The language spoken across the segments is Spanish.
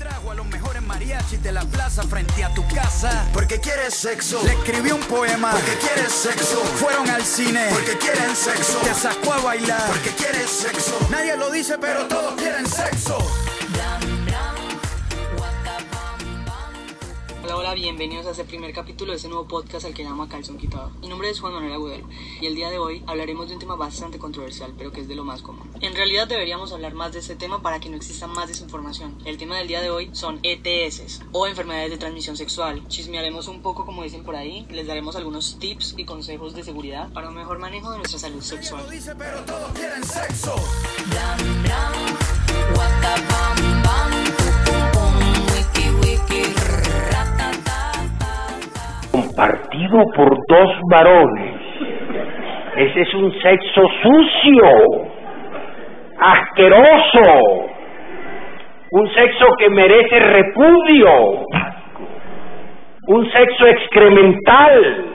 trajo a los mejores mariachis de la plaza frente a tu casa. Porque quieres sexo. Le escribió un poema. Porque quieres sexo. Fueron al cine. Porque quieren sexo. Te sacó a bailar. Porque quieres sexo. Nadie lo dice, pero todos quieren sexo. Hola, bienvenidos a este primer capítulo de este nuevo podcast al que llamo Calzón Quitado. Mi nombre es Juan Manuel Agudelo y el día de hoy hablaremos de un tema bastante controversial, pero que es de lo más común. En realidad deberíamos hablar más de este tema para que no exista más desinformación. El tema del día de hoy son ETS o enfermedades de transmisión sexual. Chismearemos un poco como dicen por ahí, les daremos algunos tips y consejos de seguridad para un mejor manejo de nuestra salud sexual. dice, pero todos quieren sexo. Por dos varones. Ese es un sexo sucio, asqueroso, un sexo que merece repudio, un sexo excremental.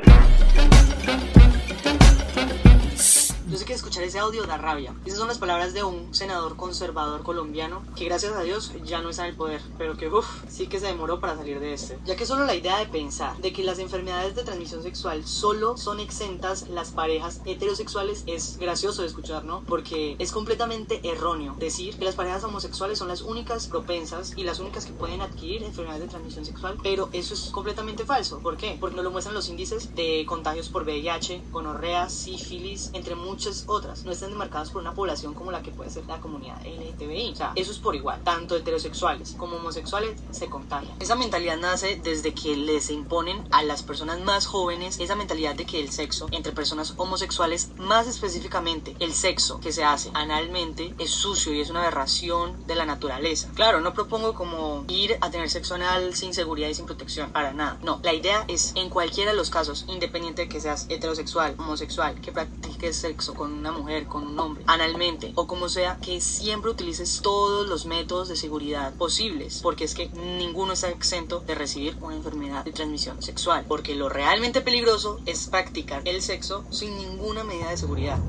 Escuchar ese audio da rabia. Esas son las palabras de un senador conservador colombiano que gracias a Dios ya no está en el poder, pero que uff, sí que se demoró para salir de este. Ya que solo la idea de pensar de que las enfermedades de transmisión sexual solo son exentas las parejas heterosexuales es gracioso de escuchar, ¿no? Porque es completamente erróneo decir que las parejas homosexuales son las únicas propensas y las únicas que pueden adquirir enfermedades de transmisión sexual, pero eso es completamente falso. ¿Por qué? Porque no lo muestran los índices de contagios por VIH, gonorrea, sífilis, entre muchas otras. No están demarcadas por una población como la que puede ser la comunidad LGTBI. O sea, eso es por igual. Tanto heterosexuales como homosexuales se contagian. Esa mentalidad nace desde que les imponen a las personas más jóvenes esa mentalidad de que el sexo entre personas homosexuales, más específicamente el sexo que se hace analmente, es sucio y es una aberración de la naturaleza. Claro, no propongo como ir a tener sexo anal sin seguridad y sin protección, para nada. No, la idea es en cualquiera de los casos, independiente de que seas heterosexual, homosexual, que practiques sexo con una mujer, con un hombre, analmente o como sea, que siempre utilices todos los métodos de seguridad posibles, porque es que ninguno está exento de recibir una enfermedad de transmisión sexual, porque lo realmente peligroso es practicar el sexo sin ninguna medida de seguridad.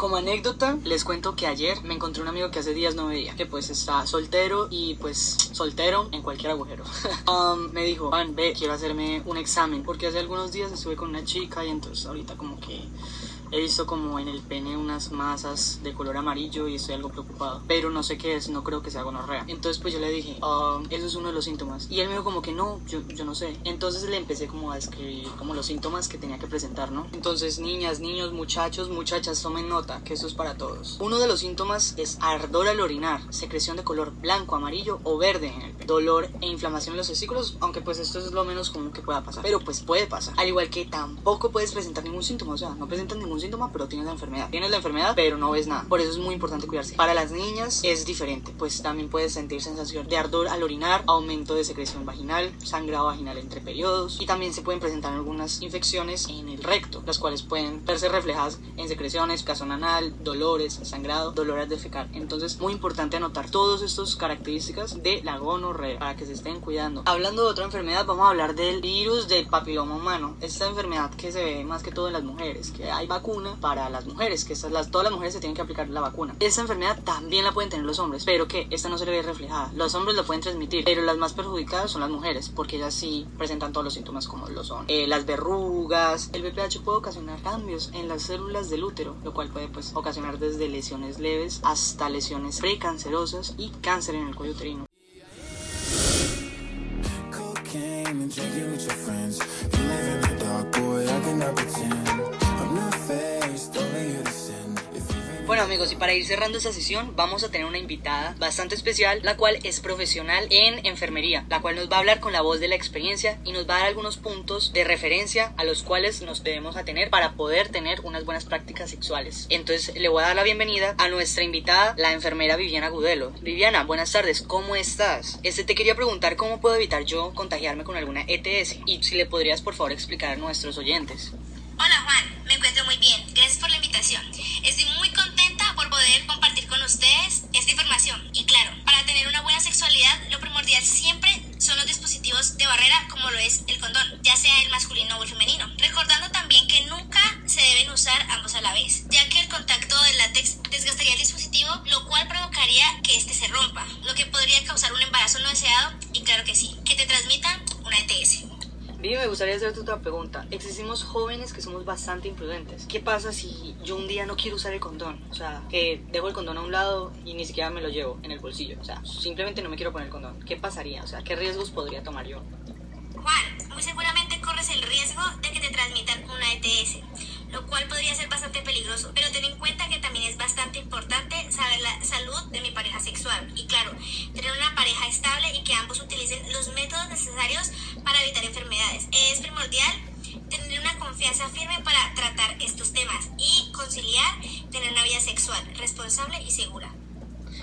Como anécdota, les cuento que ayer me encontré un amigo que hace días no veía, que pues está soltero y pues soltero en cualquier agujero. Um, me dijo, Juan, ve, quiero hacerme un examen, porque hace algunos días estuve con una chica y entonces ahorita como que he visto como en el pene unas masas de color amarillo y estoy algo preocupado, pero no sé qué es, no creo que sea gonorrea. Entonces pues yo le dije, "Ah, eso es uno de los síntomas. Y él me dijo como que no, yo, no sé. Entonces le empecé como a describir como los síntomas que tenía que presentar, ¿no? Entonces niñas, niños, muchachos, muchachas, tomen nota, que eso es para todos. Uno de los síntomas es ardor al orinar, secreción de color blanco, amarillo o verde en el pene, dolor e inflamación en los testículos, aunque pues esto es lo menos común que pueda pasar. Pero pues puede pasar. Al igual que tampoco puedes presentar ningún síntoma, o sea, no presentas ningún síntoma, pero tienes la enfermedad. Tienes la enfermedad, pero no ves nada. Por eso es muy importante cuidarse. Para las niñas es diferente, pues también puedes sentir sensación de ardor al orinar, aumento de secreción vaginal, sangrado vaginal entre periodos y también se pueden presentar algunas infecciones en el recto, las cuales pueden verse reflejadas en secreciones, picazón anal, dolores, sangrado, dolor al defecar. Entonces, muy importante anotar todas estas características de la gonorrea para que se estén cuidando. Hablando de otra enfermedad, vamos a hablar del virus del papiloma humano. Esta enfermedad que se ve más que todo en las mujeres, que hay vacuna para las mujeres, que todas las mujeres se tienen que aplicar la vacuna. Esta enfermedad también la pueden tener los hombres, pero que esta no se le ve reflejada. Los hombres lo pueden transmitir, pero las más perjudicadas son las mujeres, porque ellas sí presentan todos los síntomas como lo son. Eh, las verrugas, el VPH puede ocasionar cambios en las células del útero, lo cual puede pues ocasionar desde lesiones leves hasta lesiones precancerosas y cáncer en el cuello uterino. drinking with your friends. You live in the dark, boy, I cannot pretend. Amigos, y para ir cerrando esta sesión, vamos a tener una invitada bastante especial, la cual es profesional en enfermería, la cual nos va a hablar con la voz de la experiencia y nos va a dar algunos puntos de referencia a los cuales nos debemos atener para poder tener unas buenas prácticas sexuales. Entonces le voy a dar la bienvenida a nuestra invitada, la enfermera Viviana Gudelo. Viviana, buenas tardes, ¿cómo estás? Este te quería preguntar cómo puedo evitar yo contagiarme con alguna ETS y si le podrías por favor explicar a nuestros oyentes. Hola Juan, me encuentro muy bien. de barrera como lo es el condón, ya sea el masculino o el femenino. Recordando también que nunca se deben usar ambos a la vez, ya que el contacto del látex desgastaría el dispositivo, lo cual provocaría que éste se rompa, lo que podría causar un embarazo no deseado y claro que sí, que te transmita una ETS. Vivi, me gustaría hacerte otra pregunta. Existimos jóvenes que somos bastante imprudentes. ¿Qué pasa si yo un día no quiero usar el condón? O sea, que dejo el condón a un lado y ni siquiera me lo llevo en el bolsillo. O sea, simplemente no me quiero poner el condón. ¿Qué pasaría? O sea, ¿qué riesgos podría tomar yo? Juan, muy seguramente corres el riesgo de que te transmitan una ETS, lo cual podría ser bastante peligroso, pero ten en cuenta que también es bastante importante saber la salud de mi pareja sexual y claro, tener una pareja estable y que ambos utilicen los métodos necesarios para evitar enfermedades. Es primordial tener una confianza firme para tratar estos temas y conciliar tener una vida sexual responsable y segura.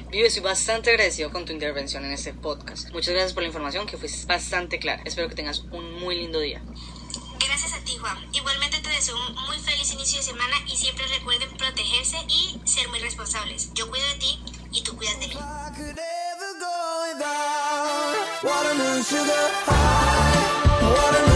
Vive, estoy bastante agradecido con tu intervención en este podcast. Muchas gracias por la información que fue bastante clara. Espero que tengas un muy lindo día. Gracias a ti, Juan. Igualmente te deseo un muy feliz inicio de semana y siempre recuerden protegerse y ser muy responsables. Yo cuido de ti y tú cuidas de mí. Watermelon sugar high, watermelon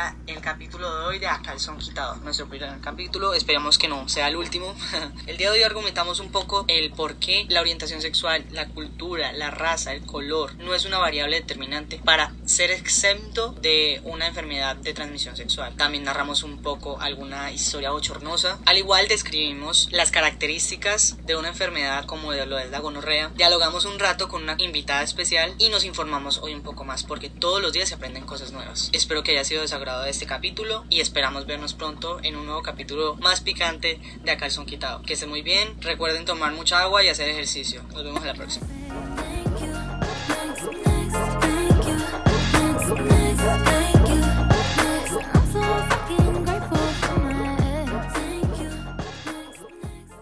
llega el capítulo de hoy de A Calzón Quitado. Nuestro primer capítulo, esperemos que no sea el último. el día de hoy argumentamos un poco el por qué la orientación sexual, la cultura, la raza, el color no es una variable determinante para ser exento de una enfermedad de transmisión sexual. También narramos un poco alguna historia bochornosa. Al igual describimos las características de una enfermedad como de lo es la gonorrea. Dialogamos un rato con una invitada especial y nos informamos hoy un poco más porque todos los días se aprenden cosas nuevas. Espero que haya sido de este capítulo y esperamos vernos pronto en un nuevo capítulo más picante de A Calzón Quitado. Que estén muy bien, recuerden tomar mucha agua y hacer ejercicio. Nos vemos en la próxima.